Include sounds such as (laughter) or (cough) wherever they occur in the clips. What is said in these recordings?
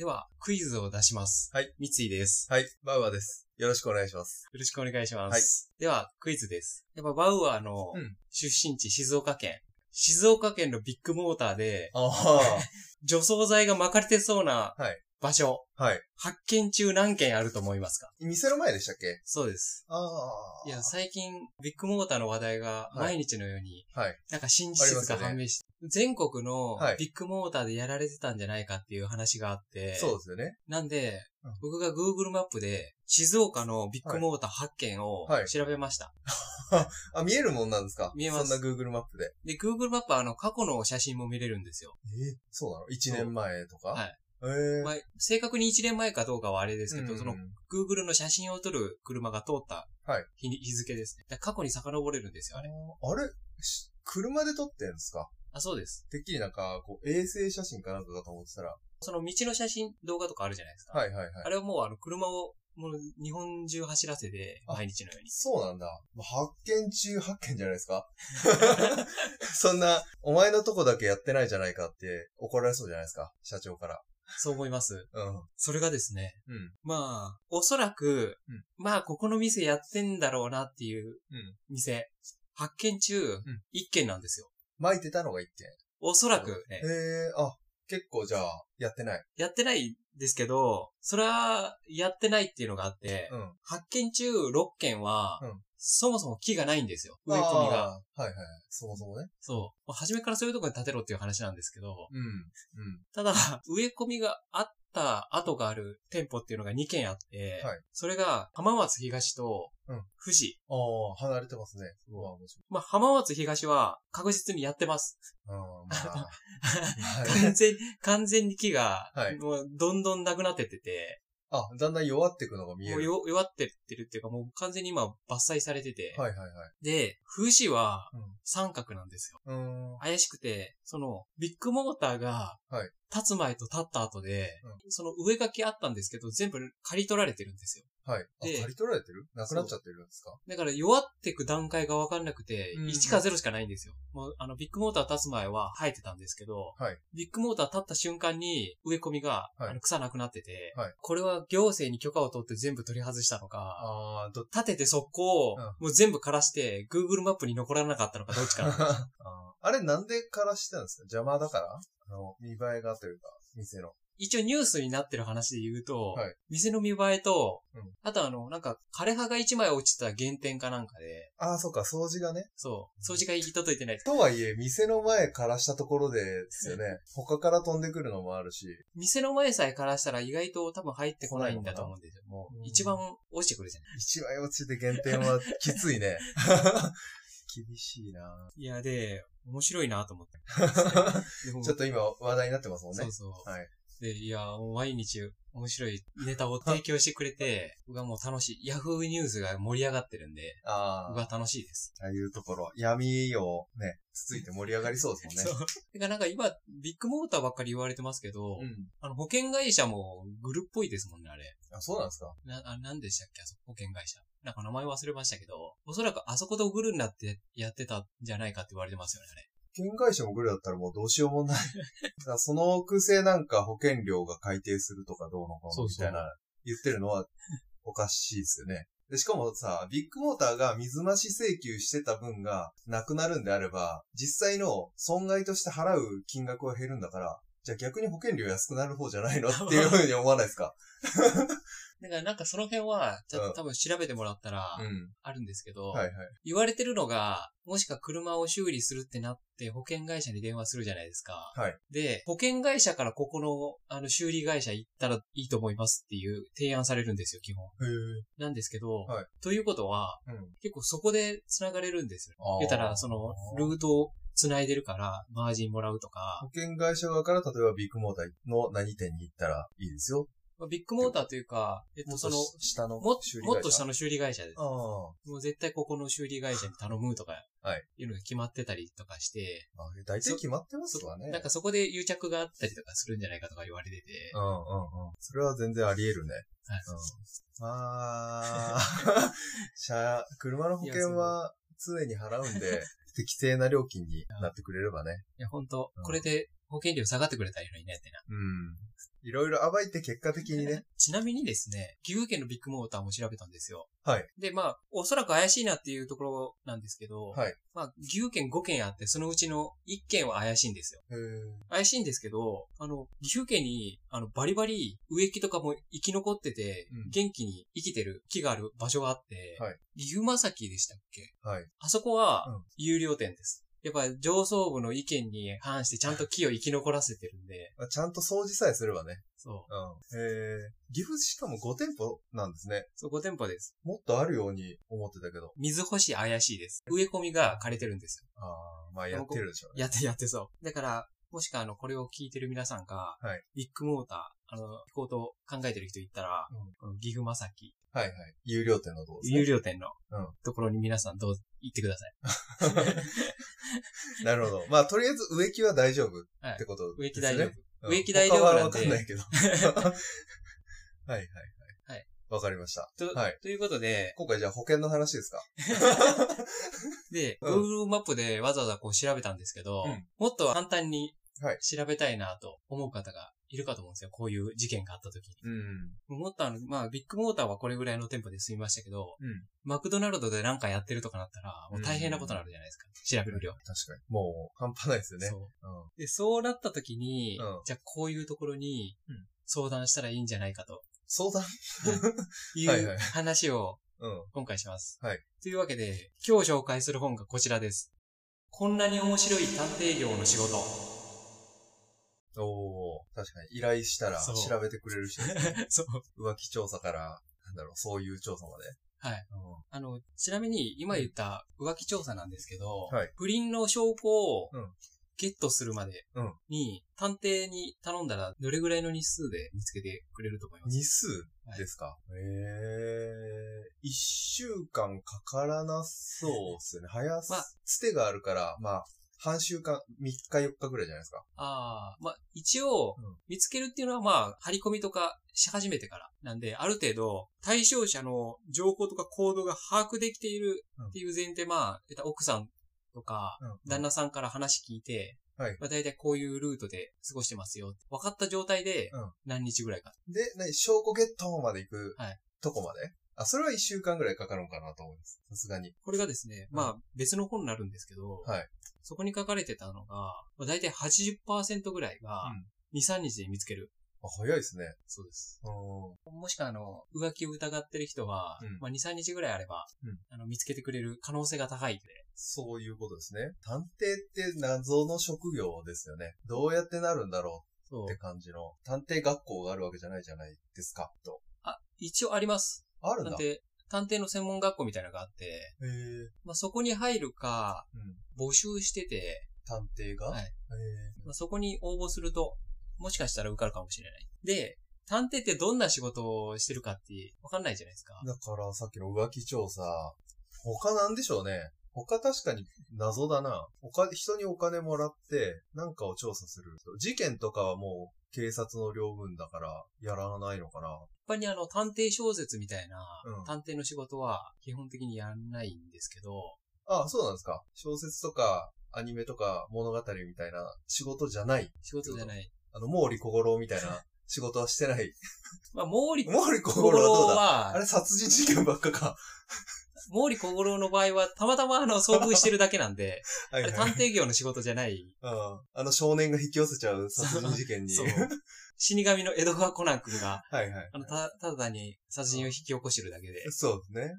では、クイズを出します。はい。三井です。はい、バウアーです。よろしくお願いします。よろしくお願いします。では、クイズです。やっぱバウアーのうん出身地、静岡県。静岡県のビッグモーターで、ああ、(laughs) 除草剤が巻かれてそうなはい場所、はい。発見中何件あると思いますか？店の前でしたっけ？そうです。ああ。いや、最近、ビッグモーターの話題が毎日のように、はい。なんか真実が判明して、全国のはいビッグモーターでやられてたんじゃないかっていう話があって、そうですよね。なんで、うん僕が Google マップで静岡のビッグモーター8件をはい調べました。(laughs) あ、見えるもんなんですか？見えますそんな Google マップで。で、Google マップはあの過去の写真も見れるんですよ。えそうなの ?1 年前とか？はい。ええまあ、正確に1年前かどうかはあれですけど、うんその Google の写真を撮る車が通ったはい日に日付ですね。過去に遡れるんですよ、あれ。あれ？し車で撮ってんですか？あ、そうです。てっきりなんか、こう、衛星写真かなんかかと思ってたら。その道の写真、動画とかあるじゃないですか。はいはいはい。あれはもうあの車をもう日本中走らせて、あ毎日のように。そうなんだ。まあ発見中発見じゃないですか (laughs) そんな、お前のとこだけやってないじゃないかって怒られそうじゃないですか社長から。そう思います。うん。それがですね、うん。まあ、おそらく、うんまあ、ここの店やってんだろうなっていううん。店、発見中、一件なんですよ。巻いてたのが一件。おそらくねへ、えあ、結構じゃあ、やってない。やってないですけど、それは、やってないっていうのがあって、うん。発見中6件は、うんそもそも木がないんですよ。植え込みが。はいはい。そもそもね。そう。まあ初めからそういうところに建てろっていう話なんですけど、うん。うん。ただ、(laughs) 植え込みがあった跡がある店舗っていうのが2軒あって、はいそれが浜松東とうん富士。ああ、離れてますね。そううわ面白い。まあ、浜松東は確実にやってます。うん、まあ。(laughs) 完全、完全に木がはい、もうどんどんなくなってってて、あ、だんだん弱っていくのが見える。もうよ弱ってってるっていうかもう完全に今伐採されてて、はいはいはい。で、富士はうん三角なんですよ。うーん。怪しくて、その、ビッグモーターがはい、立つ前と立った後で、うその上書きあったんですけど、全部刈り取られてるんですよ。はい。あ、で刈り取られてる？なくなっちゃってるんですか？だから弱ってく段階がわかんなくて、うん1か0しかないんですよ。もう、あの、ビッグモーター立つ前は生えてたんですけど、はい。ビッグモーター立った瞬間に植え込みが、はい。あの草なくなってて、はい。これは行政に許可を取って全部取り外したのか、ああ、ど、立てて速攻を、うん。もう全部枯らして、Google マップに残らなかったのかどっちかな。(laughs) あー。あれなんで枯らしてたんですか？邪魔だから？あの、見栄えがというか、店の。一応ニュースになってる話で言うと、はい店の見栄えと、うんあとあの、なんか枯葉が1枚落ちた原点かなんかで、ああ、そうか、掃除がね。そう、掃除が行き届いてない。とはいえ、店の前枯らしたところでですよね。他から飛んでくるのもあるし。店の前さえ枯らしたら意外と多分入ってこないんだと思うんですよ。もううん一番落ちてくるじゃない。一枚落ちて減点はきついね。(laughs) 厳しいないや、で、面白いなと思って。(laughs) ちょっと今話題になってますもんねそう。そう。はい。で、いや、もう毎日面白いネタを提供してくれて、(laughs) 僕はもう楽しい。ヤフーニュースが盛り上がってるんで、僕は楽しいです。ああいうところ、闇をね、つついて盛り上がりそうですもんね。(laughs) そう。てかなんか今、ビッグモーターばっかり言われてますけど、うん。あの、保険会社もグルっぽいですもんね、あれ。あ、そうなんですか？な、あ、なんでしたっけ、あそこ保険会社。なんか名前忘れましたけど、おそらくあそこでグルになってやってたんじゃないかって言われてますよね、あれ。保険会社もグルだったらもうどうしようもない。(laughs) だからその癖なんか保険料が改定するとかどうのこうのみたいな言ってるのはおかしいですよね。で、しかもさ、ビッグモーターが水増し請求してた分がなくなるんであれば、実際の損害として払う金額は減るんだから、じゃあ逆に保険料安くなる方じゃないのっていうふうに思わないですか？(laughs) だからなんかその辺は、ちょっと多分調べてもらったら、うん。あるんですけど、はいはい。言われてるのが、もしか車を修理するってなって保険会社に電話するじゃないですか。はい。で、保険会社からここの、あの、修理会社行ったらいいと思いますっていう提案されるんですよ、基本。なんですけど、はいということは、うん。結構そこで繋がれるんですよ。言ったら、その、ルートを繋いでるから、マージンもらうとか保、険会社側から例えばビッグモーターの何店に行ったらいいですよ。まあビッグモーターというか、えっと、その、下のももっと下の修理会社です。もう絶対ここの修理会社に頼むとか、(laughs) はいいうのが決まってたりとかして、まあ、大体決まってますわね。なんかそこで癒着があったりとかするんじゃないかとか言われててう、んうんうん。それは全然あり得るね。はいうん。まあ、車、(laughs) 車の保険は常に払うんで、(laughs) 適正な料金になってくれればね。いや、本当うんこれで保険料下がってくれたらいいのにねってな。うん。いろいろ暴いて結果的にね。(laughs) ちなみにですね、岐阜県のビッグモーターも調べたんですよ。はい。で、まあ、おそらく怪しいなっていうところなんですけど、はい。まあ、岐阜県5県あって、そのうちの1県は怪しいんですよ。へー怪しいんですけど、あの、岐阜県に、あの、バリバリ植木とかも生き残ってて、うん元気に生きてる木がある場所があって、はい岐阜正木でしたっけ？はい。あそこはうん、有料店です。やっぱ上層部の意見に反してちゃんと木を生き残らせてるんで、まあちゃんと掃除さえすればね。そう。うん。へえ。岐阜しかも5店舗なんですね。そう、5店舗です。もっとあるように思ってたけど。水干し怪しいです。植え込みが枯れてるんですよ。ああ、まあやってるでしょうね。やってやってそう。だから、もしくはあの、これを聞いてる皆さんが、はいビッグモーター、あの、行こうと考えてる人いったら、うん岐阜正木、はいはい。有料店のとこですね。有料店のうんところに皆さんどう行ってください。(laughs) なるほど。まあとりあえず植木は大丈夫はいってこと植木ですね。大丈夫。うん植木大丈夫なんでわかんないけど。(laughs) はいはいはい。はい。わかりました。とはい。ということで、今回じゃあ保険の話ですか？(laughs) で、うん Google マップでわざわざこう調べたんですけど、うんもっと簡単にはい調べたいなと思う方がいるかと思うんですよ。こういう事件があった時に。うん。もっとあの、まあ、ビッグモーターはこれぐらいの店舗で済みましたけど、うんマクドナルドでなんかやってるとかなったら、もう大変なことになるじゃないですか。調べる量。確かに。もう半端ないですよね。そう。うん。で、そうなった時に、うんじゃあこういうところにうん相談したらいいんじゃないかと相談？(laughs) いうはいはい話をうん。今回します。はいというわけで、今日紹介する本がこちらです。こんなに面白い探偵業の仕事。おー、確かに。依頼したらそう調べてくれる人ですね。(laughs) そう。浮気調査から、なんだろう、そういう調査まで。はい。うんあの、ちなみに今言った浮気調査なんですけど、はい不倫の証拠をうんゲットするまでうんに、探偵に頼んだらどれぐらいの日数で見つけてくれると思います？日数ですか、ええー、一週間かからなそうですよね。早す、まあつてがあるから、まあ、半週間、3日4日ぐらいじゃないですか。ああ、まあ、一応うん、見つけるっていうのはまあ、張り込みとかし始めてから。なんで、ある程度、対象者の情報とか行動が把握できているっていう前提、まあ、えっと奥さんとか、うん旦那さんから話聞いて、はいまあ、大体こういうルートで過ごしてますよ。分かった状態でうん、何日ぐらいか。で、何、証拠ゲットまで行くはいとこまで、あ、それは一週間ぐらいかかるのかなと思います。さすがに。これがですね、うんまあ、別の本になるんですけど、はいそこに書かれてたのが、まあ、大体80%ぐらいがうん、2、3日で見つける。あ、早いですね。そうです。うん。もしくは、あの、浮気を疑ってる人は、うんまあ、2、3日ぐらいあれば、うんあの、見つけてくれる可能性が高いんで、そういうことですね。探偵って謎の職業ですよね。どうやってなるんだろうって。感じの。探偵学校があるわけじゃないじゃないですか、と。あ、一応あります。あるんだ。探偵、探偵の専門学校みたいなのがあって、へえ。まあ、そこに入るか、うん。募集してて、探偵が？はいへえ。まあ、そこに応募すると、もしかしたら受かるかもしれない。で、探偵ってどんな仕事をしてるかってわかんないじゃないですか。だからさっきの浮気調査、他なんでしょうね。他確かに謎だな。他、人にお金もらって、なんかを調査する。事件とかはもう警察の領分だから、やらないのかな。やっぱりあの、探偵小説みたいなうん、探偵の仕事は基本的にやんないんですけど、あそうなんですか。小説とか、アニメとか物語みたいな仕事じゃない。仕事じゃない。あの、毛利小五郎みたいな仕事はしてない。(laughs) まあ、毛利毛利小小五五郎はどうだ？あ、れ殺人事件ばっかか。毛利小五郎の場合は、たまたまあの、遭遇してるだけなんで、はいあれ探偵業の仕事じゃない。うんあの少年が引き寄せちゃう殺人事件に。そう。死神の江戸川コナン君が、はいはい。あの、た、ただ単に殺人を引き起こしてるだけで、そうですね。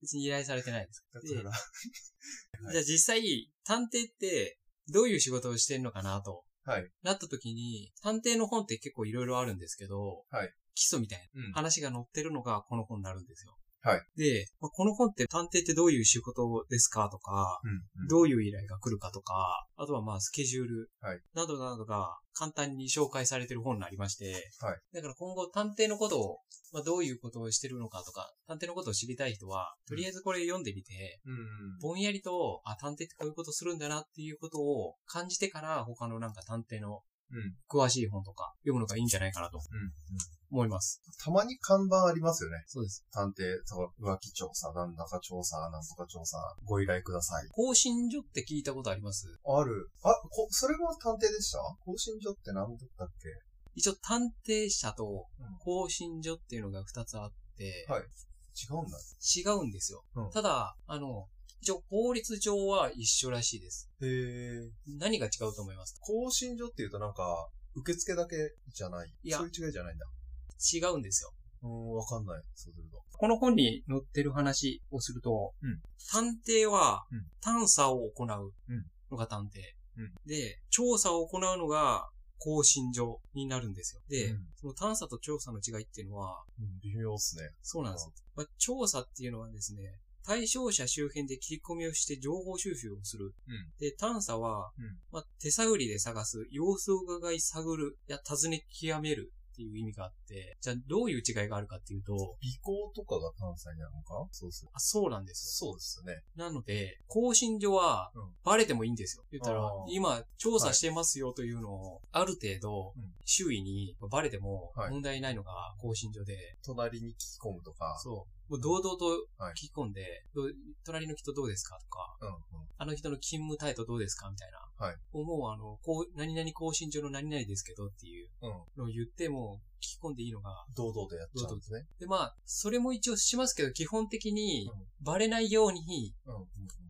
別に依頼されてないです。でだから、はいじゃあ実際、探偵って、どういう仕事をしてんのかなと、はい。なった時に、探偵の本って結構いろいろあるんですけど、はい基礎みたいうんな話が載ってるのがこの本になるんですよ。はい。で、まあこの本って探偵ってどういう仕事ですかとか、うん。どういう依頼が来るかとか、あとはまあスケジュールはいなどなどが簡単に紹介されてる本になりまして、はいだから今後探偵のことを、まあどういうことをしてるのかとか、探偵のことを知りたい人は、とりあえずこれ読んでみて、うん。ぼんやりと、あ、探偵ってこういうことするんだなっていうことを感じてから他のなんか探偵のうん。詳しい本とか読むのがいいんじゃないかなとうん。思います。たまに看板ありますよね。そうです。探偵、浮気調査、なんだか調査、なんとか調査、ご依頼ください。更新所って聞いたことあります？ある。あ、こ、それが探偵でした？更新所って何だったっけ？一応探偵社とうん更新所っていうのが二つあって、はい違うんだ。違うんですよ。うんただ、あの、一応法律上は一緒らしいです。へえ。何が違うと思いますか？更新所っていうとなんか、受付だけじゃない？いやそういう違いじゃないんだ。違うんですよ。うーん、わかんない。そうすると。この本に載ってる話をすると、うん探偵はうん探査を行ううんのが探偵。うんで、調査を行うのが更新所になるんですよ。で、うんその探査と調査の違いっていうのは、うん、微妙っすね。そうなんですよ。まあ、調査っていうのはですね、対象者周辺で切り込みをして情報収集をする。うんで、探査は、うんまあ、手探りで探す、様子を伺い探る、いや、尋ね極めるっていう意味があって、じゃあどういう違いがあるかっていうと、尾行とかが関西になるのか？そうする。あそうなんですよ。そうですよね。なので、更新所はうん、バレてもいいんですよ。言ったら今、調査してますよというのを、ある程度うん、周囲にバレてもはい問題ないのが更新所で、隣に聞き込むとか。そう。もう堂々とはい聞き込んで、どう隣の人どうですかとか、うん、うん。あの人の勤務態度どうですかみたいな。はい。もうあの、こう、何々更新所の何々ですけどっていううん。のを言っても聞き込んでいいのが。堂々とやっちゃうんですね。で、まあ、それも一応しますけど、基本的にうんバレないように。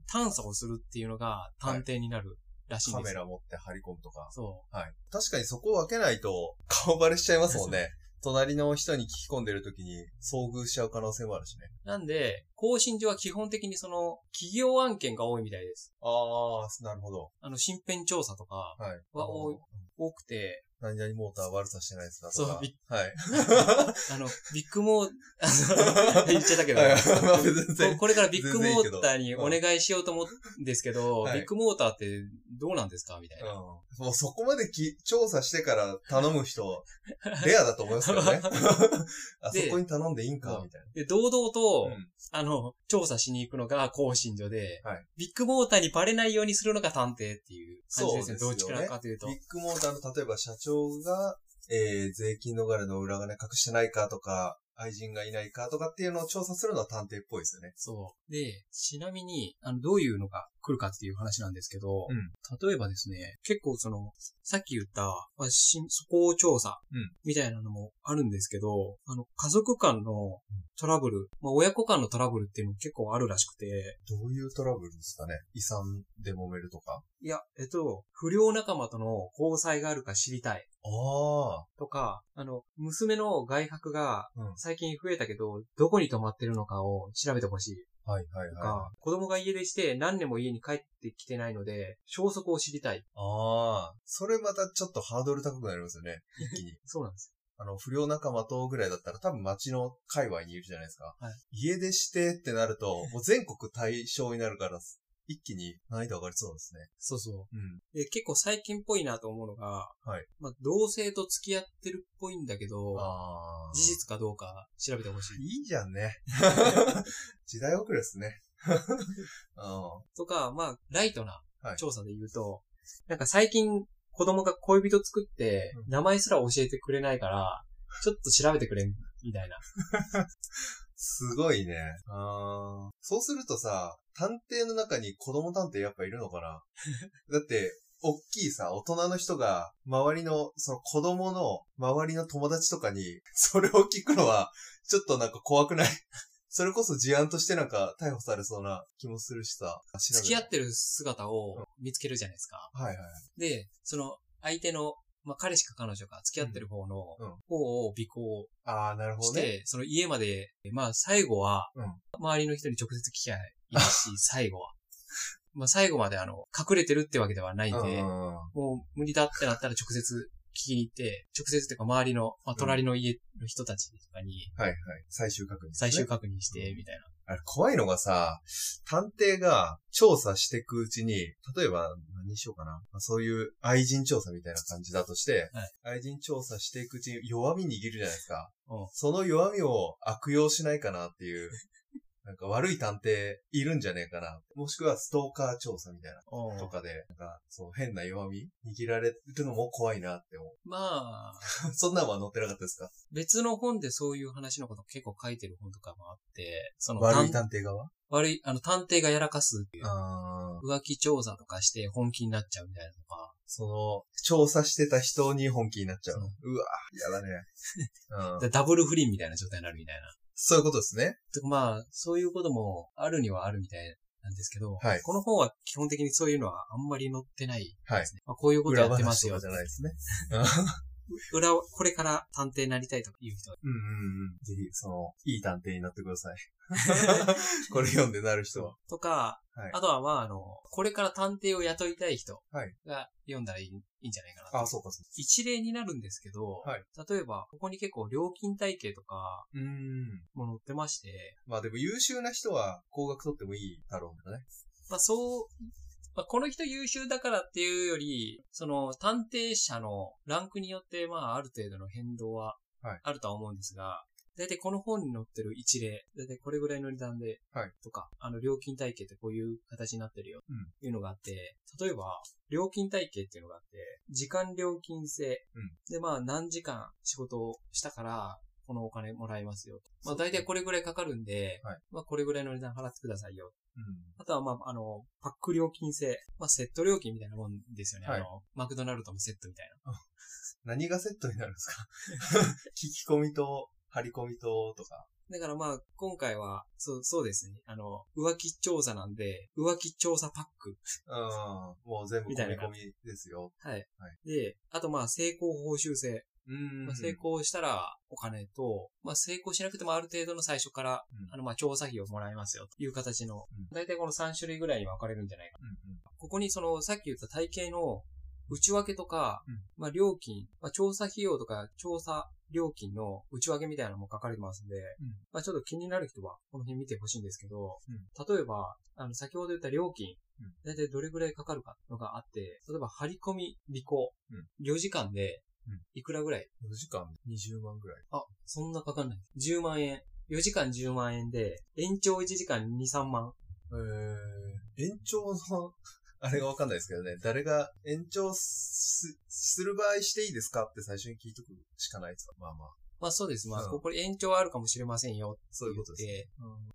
探査をするっていうのが探偵になるらしいんカメ。ラ持って張り込むとか。そはい。確かにそこを分けないと顔バレしちゃいますもんね。隣の人に聞き込んでる時に遭遇しちゃう可能性もあるしね。う。なんで、更新所は基本的にその、企業案件が多いみたいです。ああ、なるほど。あの、身辺調査とかはい。は多い多くて、何々モーター悪さしてないですか。そうはい。(laughs) あの、ビッグモー、(laughs) あの、(laughs) 言っちゃったけど、こ然。これからビッグモーターにお願いしようと思うんですけど、はいビッグモーターってどうなんですか？みたいな。うん。もうそこまでき調査してから頼む人、レアだと思いますけどね。あそでこに頼んでいいんうんかみたいで、堂々と、あの、調査しに行くのが更新所で、はいビッグモーターにバレないようにするのが探偵っていう感じですね。どっちからかというとビ。ッグモーターの例えば社長が、えー、税金逃れの裏金隠してないかとか、愛人がいないかとかっていうのを調査するのは探偵っぽいですよね。そう。で、ちなみに、あの、どういうのが来るかっていう話なんですけど、うん例えばですね、結構その、さっき言った、まあ、し素行調査うん、みたいなのもあるんですけど、あの、家族間のトラブル、まあ、親子間のトラブルっていうのも結構あるらしくて、どういうトラブルですかね？遺産で揉めるとか？いや、えっと、不良仲間との交際があるか知りたい。あとか、あの、娘の外泊があ。うん。最近増えたけど、どこに泊まってるのかを調べてほしい。はいはいとはい。か、子供が家出して何年も家に帰ってきてないので、消息を知りたい。ああ。それまたちょっとハードル高くなりますよね。一気に。(laughs) そうなんですあの、不良仲間とぐらいだったら多分街の界隈にいるじゃないですか。はい家出してってなると、もう全国対象になるから、一気に難易度上がりそうですね。そうそうん。う。で、結構最近っぽいなと思うのが、はい。まあ、同性と付き合ってるっぽいんだけど、ああ。事実かどうか調べてほしい。いいじゃんね。(laughs) 時代遅れですね。(laughs) うん。とか、まあ、ライトなはい調査で言うと、なんか最近子供が恋人作って、うん名前すら教えてくれないから、ちょっと調べてくれん、みたいな。(laughs) すごいね。あーそうするとさ、探偵の中に子供探偵やっぱいるのかな？(laughs) だって、おっきいさ、大人の人が、周りの、その子供の周りの友達とかに、それを聞くのは、ちょっとなんか怖くない？(laughs) それこそ事案としてなんか逮捕されそうな気もするしさ。っ付き合ってる姿を見つけるじゃないですか。はいはい。で、その相手の、まあ、彼氏か彼女か付き合ってる方のうんうん方を尾行ああ、なるほどね。して、その家まで、まあ最後はうん、周りの人に直接聞きゃいいし、(laughs) 最後は。まあ最後まであの、隠れてるってわけではないんで、うんもう無理だってなったら直接聞きに行って、直接っていうか周りの、まあ、隣の家の人たちとかにはいはい。最終確認、ね。最終確認して、みたいな。あれ、怖いのがさ、探偵が調査していくうちに、例えば、何にしようかな。まあそういう愛人調査みたいな感じだとして、はい愛人調査していくうちに弱み握るじゃないですか。うんその弱みを悪用しないかなっていうなんか悪い探偵いるんじゃねえかな。もしくはストーカー調査みたいな。とかで、なんか、そう、変な弱み握られるのも怖いなって思まあ、う。(laughs) そんなんは載ってなかったですか？別の本でそういう話のこと結構書いてる本とかもあって、その悪い探探偵側？悪い、あの、探偵がやらかすっていう、浮気調査とかして本気になっちゃうみたいなのが、その、調査してた人に本気になっちゃう。そううわ、嫌だね。(laughs) うん。でダブル不倫みたいな状態になるみたいな。そういうことですね。てかまあ、そういうこともあるにはあるみたいなんですけど、はいこの本は基本的にそういうのはあんまり載ってないはいですね。まあ、こういうこと裏やってますよ。じゃないですね。(laughs) 裏を、これから探偵になりたいという人はうんうんうん。ぜひ、その、いい探偵になってください。(laughs) これ読んでなる人は。とか、はいあとはまああの、これから探偵を雇いたい人はいが読んだらいい,、いいんじゃないかなと。あ、そうか、そ一例になるんですけど、はい例えば、ここに結構料金体系とかう。うん。も載ってまして、まあでも優秀な人は高額取ってもいいだろうね。まあそう、まあ、この人優秀だからっていうより、その探偵者のランクによってまあある程度の変動ははい。あるとは思うんですが、だいたいこの本に載ってる一例、だいたいこれぐらいの値段で、はい。とか、あの料金体系ってこういう形になってるよ、うん。いうのがあって、例えば、料金体系っていうのがあって、時間料金制、うん。でまあ何時間仕事をしたから、このお金もらえますよ。まあ大体これぐらいかかるんで、はい。まあこれぐらいの値段払ってくださいよ。うん。あとは、まあ、あの、パック料金制。まあ、セット料金みたいなもんですよね。はいあの、マクドナルドのセットみたいな。(laughs) 何がセットになるんですか？(laughs) 聞き込みと、張り込みと、とか。だからまあ、今回は、そう、そうですね。あの、浮気調査なんで、浮気調査パック。うん。もう全部込み込みですよ。はい。はいで、あとまあ、成功報酬制。うん。まあ、成功したらお金と、まあ、成功しなくてもある程度の最初から、うん。あの、まあ、調査費をもらえますよ。という形のうん、だいたいこの3種類ぐらいに分かれるんじゃないかな。うんここにその、さっき言った体系の内訳とか、うん。まあ、料金、まあ、調査費用とか、調査料金の内訳みたいなのも書かれてますんで、まあ、ちょっと気になる人は、この辺見てほしいんですけど、例えば、あの、先ほど言った料金うん、だいたいどれぐらいかかるかのがあって、例えば、張り込み、尾行、うん。4時間でうん、いくらぐらい？うん。4時間20万ぐらい。あ、そんなかかんない。10万円。4時間10万円で、延長1時間2、3万。えー、延長の、(laughs) あれがわかんないですけどね。誰が延長す、する場合していいですかって最初に聞いとくしかないですか？まあまあ。まあそうです。まあ、うんここで延長はあるかもしれませんよ。そういうことですね。で、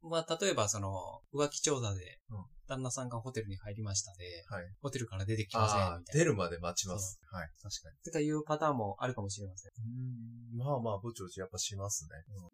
まあ例えばその、浮気調査でうん、旦那さんがホテルに入りましたで、はい。ホテルから出てきません、ああみ、たいな。出るまで待ちます。はい。確かに。とかいうパターンもあるかもしれません。うん。まあまあ、ぼちぼちやっぱします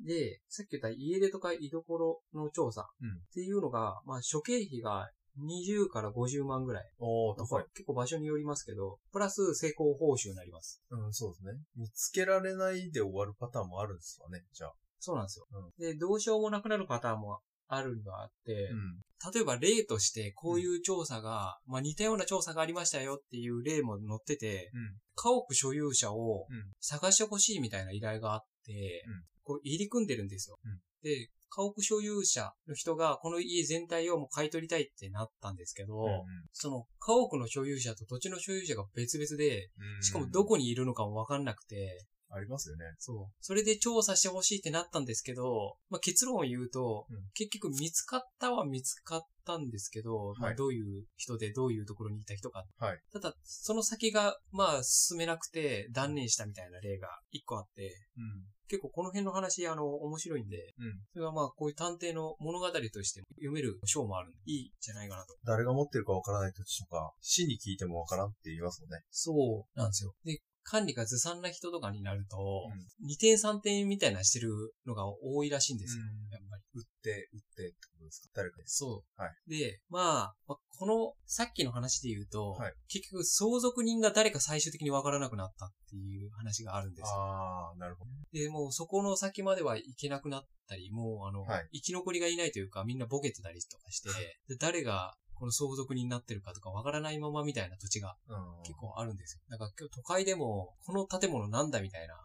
ね。で、さっき言った家出とか居所の調査うんっていうのが、まあ諸経費が20から50万ぐらい。おー、高い。結構場所によりますけど、プラス成功報酬になります。うん、そうですね。見つけられないで終わるパターンもあるんですかね、じゃあ。そうなんですよ。うんで、どうしようもなくなるパターンもあるのがあって、ん。例えば例としてこういう調査が、まあ似たような調査がありましたよっていう例も載ってて、うん。家屋所有者をうん探してほしいみたいな依頼があって、うんこう入り組んでるんですよ。うんで、家屋所有者の人がこの家全体をもう買い取りたいってなったんですけど、その家屋の所有者と土地の所有者が別々で、しかもどこにいるのかもわかんなくて、ありますよね。そう。それで調査してほしいってなったんですけど、まあ、結論を言うと、うん結局見つかったは見つかったんですけど、まあ、どういう人でどういうところにいた人か。はいただ、その先が、まあ、進めなくて断念したみたいな例が一個あって、うん。結構この辺の話、あの、面白いんで、うん。それはまあ、こういう探偵の物語として読める章もあるんで、いいんじゃないかなと。誰が持ってるかわからない土地とか、市に聞いてもわからんって言いますもんね。そうなんですよ。で、管理がずさんな人とかになると、うん2点3点みたいなしてるのが多いらしいんですよ。うんやっぱり。売って、売ってってことですか？誰か。そう。はで、まあ、まあこの、さっきの話で言うと、はい結局相続人が誰か最終的にわからなくなったっていう話があるんですよ。ああ、なるほど。で、もうそこの先までは行けなくなったり、もうあの、はい生き残りがいないというか、みんなボケてたりとかして、で誰がこの相続人になってるかとかわからないままみたいな土地がうん。結構あるんですよ。だから今日都会でも、この建物なんだみたいな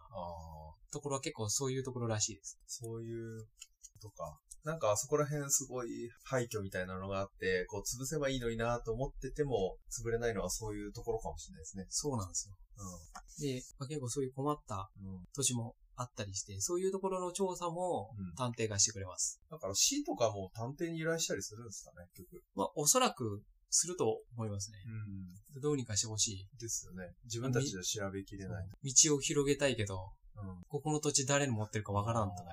ところは結構そういうところらしいです。そういうことか。なんかあそこら辺すごい廃墟みたいなのがあって、こう潰せばいいのになと思ってても、潰れないのはそういうところかもしれないですね。そうなんですよ。うで、まあ、結構そういう困った。土地もあったりして、そういうところの調査もうん探偵がしてくれます。だから死とかも探偵に依頼したりするんですかね、結局。まあ、おそらくすると思いますね。うん。どうにかしてほしい。ですよね。自分たちでは調べきれない。道を広げたいけど、うん。ここの土地誰の持ってるかわからんとか。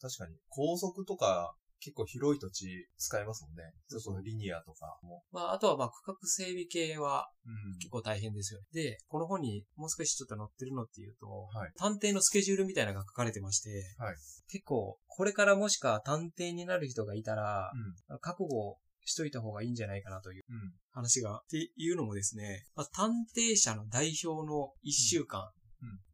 確かに。高速とか、結構広い土地使いますもんね。そうそうリニアとかも。まあ、あとはまあ、区画整備系はうん結構大変ですよね。で、この本にもう少しちょっと載ってるのっていうと、はい探偵のスケジュールみたいなのが書かれてまして、はい結構、これからもしか探偵になる人がいたら、うん。覚悟しといた方がいいんじゃないかなといううん。話が。っていうのもですね、まあ、探偵社の代表の1週間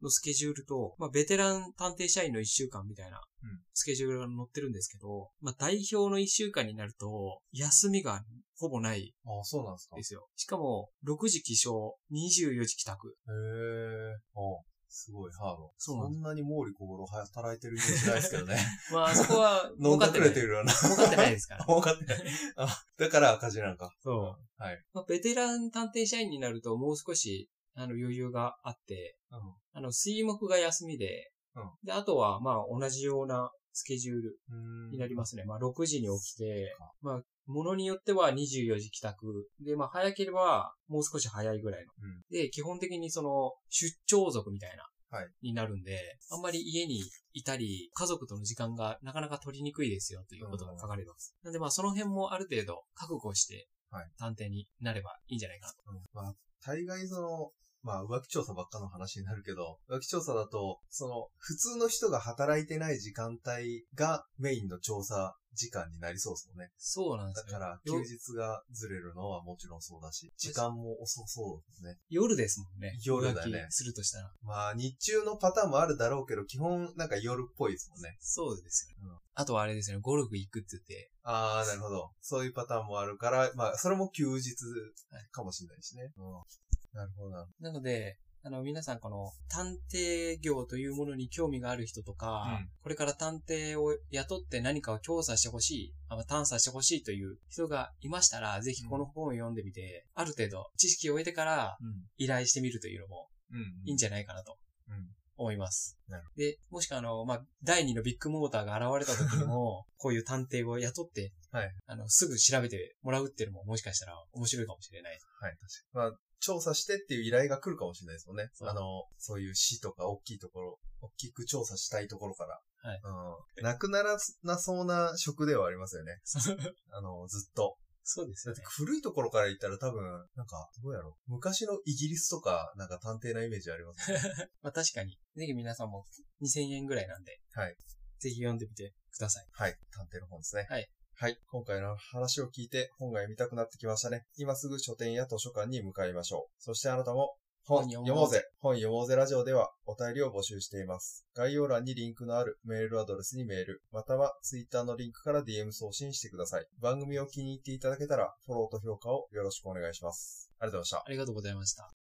のスケジュールと、まあ、ベテラン探偵社員の1週間みたいなうんスケジュールが載ってるんですけど、まあ、代表の1週間になると、休みがほぼないああ、そうなんですか。ですよ。しかも、6時起床、24時帰宅。へえ。あすごいハード。そんなに毛利小五郎働いてるイメージないですけどね。(laughs) まあ、そこは、(laughs) 飲んだく儲かってない。れてるような。儲かってないですから。分かってない。あ、だから赤字なんか。そう。はい。まあ、ベテラン探偵社員になるともう少し、あの、余裕があって、うん。あの、水木が休みで、うんで、あとは、まあ、同じようなスケジュールうんになりますね。まあ、6時に起きてか、まあ、ものによっては24時帰宅。で、まあ、早ければ、もう少し早いぐらいの。うんで、基本的にその、出張族みたいな。はいになるんで、あんまり家にいたり、家族との時間がなかなか取りにくいですよということが書かれてます。なんでまあその辺もある程度覚悟してはい、探偵になればいいんじゃないかなと。うんまあ、大概その、まあ、浮気調査ばっかの話になるけど、浮気調査だと、その、普通の人が働いてない時間帯がメインの調査時間になりそうですもんね。そうなんですよ。だから、よ休日がずれるのはもちろんそうだし、時間も遅そうですね。夜ですもんね。夜だよねするとしたら。まあ、日中のパターンもあるだろうけど、基本なんか夜っぽいですもんね。そうですよね。うんあとはあれですよね、ゴルフ行くって言って、ああ、なるほど。そういうパターンもあるから、まあ、それも休日かもしれないしね。うん。なるほどな。なので、あの、皆さんこの探偵業というものに興味がある人とか、うんこれから探偵を雇って何かを調査してほしい、あまあ探査してほしいという人がいましたら、ぜひこの本を読んでみて、ある程度知識を得てからうん。依頼してみるというのもうん。いいんじゃないかなとうん。思います。なるで、もしくはあの、まあ、第二のビッグモーターが現れた時にも、こういう探偵を雇って、はいあの、すぐ調べてもらうっていうのももしかしたら面白いかもしれない。はい、確かに。まあ、調査してっていう依頼が来るかもしれないですもんね。あの、そういう市とか大きいところ、大きく調査したいところから。はいうん。なくならなそうな職ではありますよね。(laughs) あの、ずっと。そうですよねだって。古いところから言ったら多分、なんか、どうやろう。昔のイギリスとか、なんか探偵なイメージありますね。(laughs) まあ確かに。ぜひ皆さんも2000円ぐらいなんで、はい。ぜひ読んでみてください。はい。探偵の本ですね。はい。はい。今回の話を聞いて本が読みたくなってきましたね。今すぐ書店や図書館に向かいましょう。そしてあなたも本本読もうぜ読もうぜ。本読もうぜラジオではお便りを募集しています。概要欄にリンクのあるメールアドレスにメール、またはツイッターのリンクから DM 送信してください。番組を気に入っていただけたらフォローと評価をよろしくお願いします。ありがとうございました。ありがとうございました。